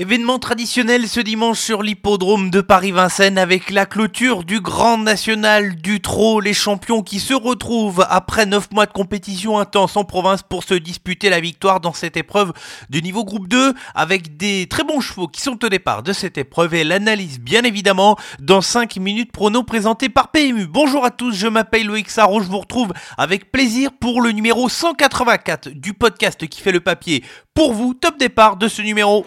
Événement traditionnel ce dimanche sur l'hippodrome de Paris-Vincennes avec la clôture du Grand National du Trot, les champions qui se retrouvent après 9 mois de compétition intense en province pour se disputer la victoire dans cette épreuve du niveau groupe 2 avec des très bons chevaux qui sont au départ de cette épreuve et l'analyse bien évidemment dans 5 minutes prono présenté par PMU. Bonjour à tous, je m'appelle Loïc Sarro, je vous retrouve avec plaisir pour le numéro 184 du podcast qui fait le papier pour vous, top départ de ce numéro.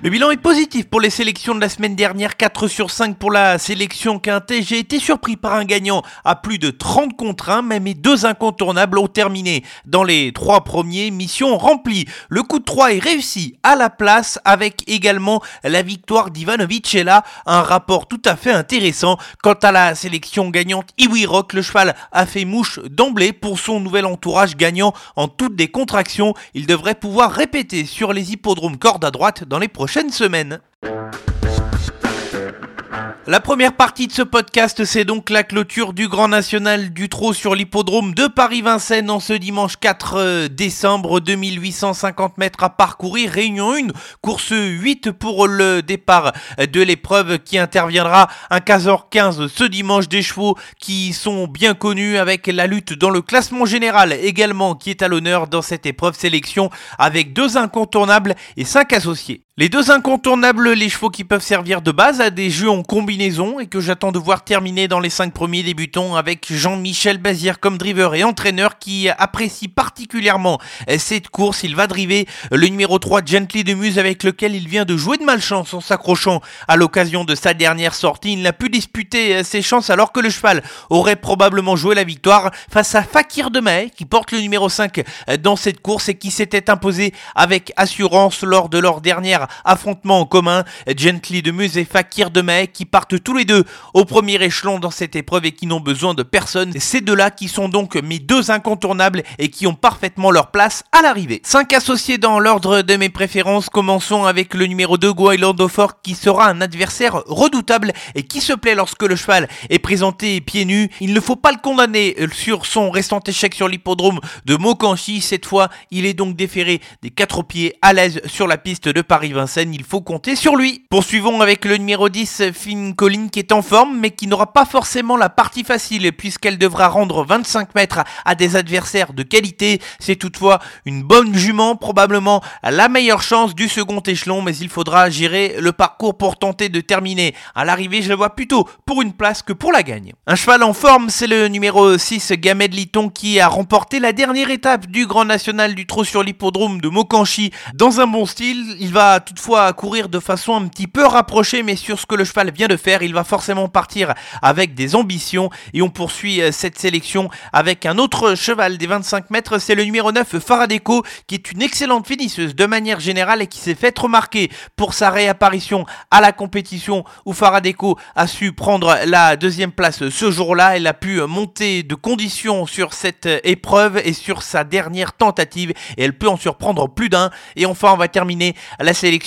Le bilan est positif pour les sélections de la semaine dernière, 4 sur 5 pour la sélection quintée. J'ai été surpris par un gagnant à plus de 30 contre 1, mais mes deux incontournables ont terminé dans les trois premiers, mission remplie. Le coup de 3 est réussi à la place avec également la victoire d'Ivanovic et là, un rapport tout à fait intéressant. Quant à la sélection gagnante Iwi Rock, le cheval a fait mouche d'emblée pour son nouvel entourage gagnant en toutes des contractions. Il devrait pouvoir répéter sur les hippodromes cordes à droite dans les prochains La première partie de ce podcast, c'est donc la clôture du Grand National du Trot sur l'hippodrome de Paris-Vincennes en ce dimanche 4 euh, décembre 2850 mètres à parcourir. Réunion 1, course 8 pour le départ de l'épreuve qui interviendra à 15h15 ce dimanche. Des chevaux qui sont bien connus avec la lutte dans le classement général également qui est à l'honneur dans cette épreuve sélection avec deux incontournables et cinq associés. Les deux incontournables, les chevaux qui peuvent servir de base à des jeux en combinaison et que j'attends de voir terminer dans les cinq premiers débutants avec Jean-Michel Bazir comme driver et entraîneur qui apprécie particulièrement cette course. Il va driver le numéro 3 Gently de Muse avec lequel il vient de jouer de malchance en s'accrochant à l'occasion de sa dernière sortie. Il n'a pu disputer ses chances alors que le cheval aurait probablement joué la victoire face à Fakir de May qui porte le numéro 5 dans cette course et qui s'était imposé avec assurance lors de leur dernière affrontement en commun. Gently de Muse et Fakir de May qui partent tous les deux au premier échelon dans cette épreuve et qui n'ont besoin de personne. Ces deux-là qui sont donc mes deux incontournables et qui ont parfaitement leur place à l'arrivée. Cinq associés dans l'ordre de mes préférences. Commençons avec le numéro 2 Guaylando Fort qui sera un adversaire redoutable et qui se plaît lorsque le cheval est présenté pieds nus. Il ne faut pas le condamner sur son restant échec sur l'hippodrome de Mokanchi. Cette fois, il est donc déféré des quatre pieds à l'aise sur la piste de Paris Il faut compter sur lui. Poursuivons avec le numéro 10, Finn Collin, qui est en forme, mais qui n'aura pas forcément la partie facile, puisqu'elle devra rendre 25 mètres à des adversaires de qualité. C'est toutefois une bonne jument, probablement la meilleure chance du second échelon, mais il faudra gérer le parcours pour tenter de terminer. À l'arrivée, je le vois plutôt pour une place que pour la gagne. Un cheval en forme, c'est le numéro 6, Gamed Liton, qui a remporté la dernière étape du Grand National du Trot sur l'hippodrome de Mokanchi dans un bon style. Il va toutefois courir de façon un petit peu rapprochée, mais sur ce que le cheval vient de faire, il va forcément partir avec des ambitions. Et on poursuit euh, cette sélection avec un autre cheval des 25 mètres, c'est le numéro 9, Faradeco, qui est une excellente finisseuse de manière générale et qui s'est fait remarquer pour sa réapparition à la compétition où Faradeco a su prendre la deuxième place ce jour-là. Elle a pu monter de conditions sur cette épreuve et sur sa dernière tentative et elle peut en surprendre plus d'un. Et enfin, on va terminer la sélection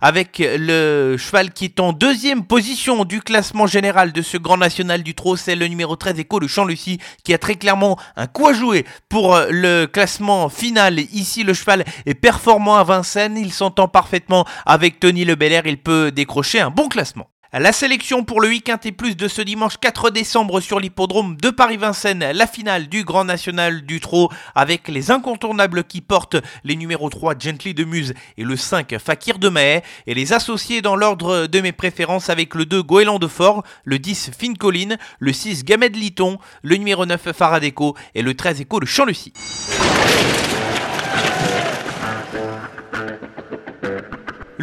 avec le cheval qui est en deuxième position du classement général de ce Grand National du Trot, c'est le numéro 13 Echo de Champ-Lucie qui a très clairement un coup à jouer pour le classement final. Ici, le cheval est performant à Vincennes, il s'entend parfaitement avec Tony Le il peut décrocher un bon classement. La sélection pour le week-end et plus de ce dimanche 4 décembre sur l'hippodrome de Paris-Vincennes, la finale du Grand National du Trot avec les incontournables qui portent les numéros 3 Gently de Muse et le 5 Fakir de Mahé et les associés dans l'ordre de mes préférences avec le 2 Goéland de Fort, le 10 Fine Colline, le 6 Gamed Liton, le numéro 9 Faradeco et le 13 Echo de Champ-Lucie.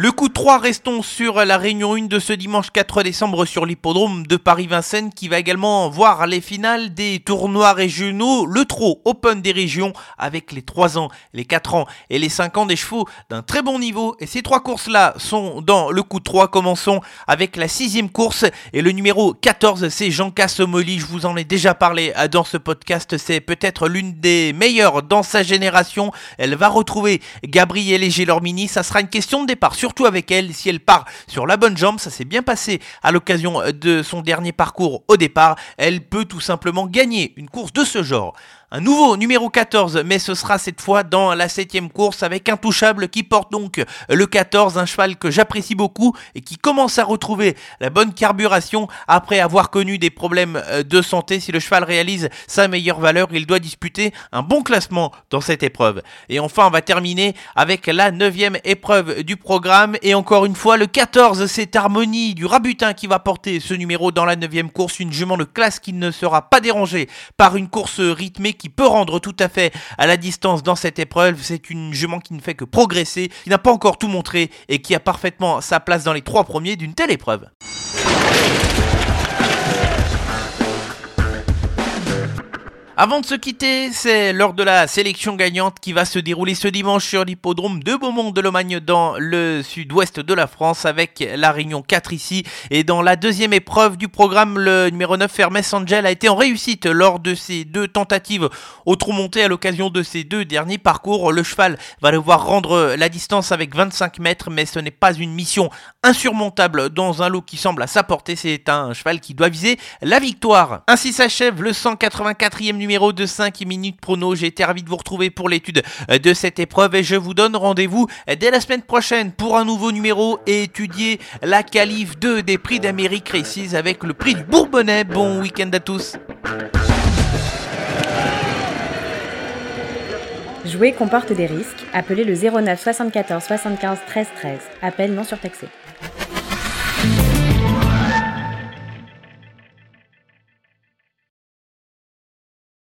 Le coup 3, restons sur la réunion 1 de ce dimanche 4 décembre sur l'hippodrome de Paris-Vincennes qui va également voir les finales des tournois régionaux, le trot Open des régions avec les 3 ans, les 4 ans et les 5 ans des chevaux d'un très bon niveau. Et ces trois courses-là sont dans le coup 3. Commençons avec la sixième course et le numéro 14, c'est Jean Cassomoli. Je vous en ai déjà parlé dans ce podcast. C'est peut-être l'une des meilleures dans sa génération. Elle va retrouver Gabrielle Gélormini. Ça sera une question de départ surtout avec elle, si elle part sur la bonne jambe, ça s'est bien passé. À l'occasion de son dernier parcours au départ, elle peut tout simplement gagner une course de ce genre un nouveau numéro 14, mais ce sera cette fois dans la septième course avec Intouchable qui porte donc le 14, un cheval que j'apprécie beaucoup et qui commence à retrouver la bonne carburation après avoir connu des problèmes euh, de santé. Si le cheval réalise sa meilleure valeur, il doit disputer un bon classement dans cette épreuve. Et enfin, on va terminer avec la neuvième épreuve du programme et encore une fois le 14, c'est Harmonie du Rabutin qui va porter ce numéro dans la neuvième course, une jument de classe qui ne sera pas dérangée par une course rythmée qui peut rendre tout à fait à la distance dans cette épreuve. C'est une jument qui ne fait que progresser, qui n'a pas encore tout montré et qui a parfaitement sa place dans les trois premiers d'une telle épreuve. Avant de se quitter, c'est l'heure de la sélection gagnante qui va se dérouler ce dimanche sur l'hippodrome de Beaumont de Lomagne dans le sud-ouest de la France avec la Réunion 4 ici. Et dans la deuxième épreuve du programme, le numéro 9 Hermes Angel a été en réussite lors de ses deux tentatives au trou monté à l'occasion de ses deux derniers parcours. Le cheval va devoir rendre la distance avec 25 mètres, mais ce n'est pas une mission insurmontable dans un lot qui semble à sa portée. C'est un cheval qui doit viser la victoire. Ainsi s'achève le 184e numéro numéro de 5 minutes prono. J'ai été ravi de vous retrouver pour l'étude de cette épreuve et je vous donne rendez-vous dès la semaine prochaine pour un nouveau numéro et étudier la qualif 2 des prix d'Amérique Races avec le prix du Bourbonnais. Bon week-end à tous. Jouer comporte des risques. Appelez le 09 74 75 13 13. Appel non surtaxé.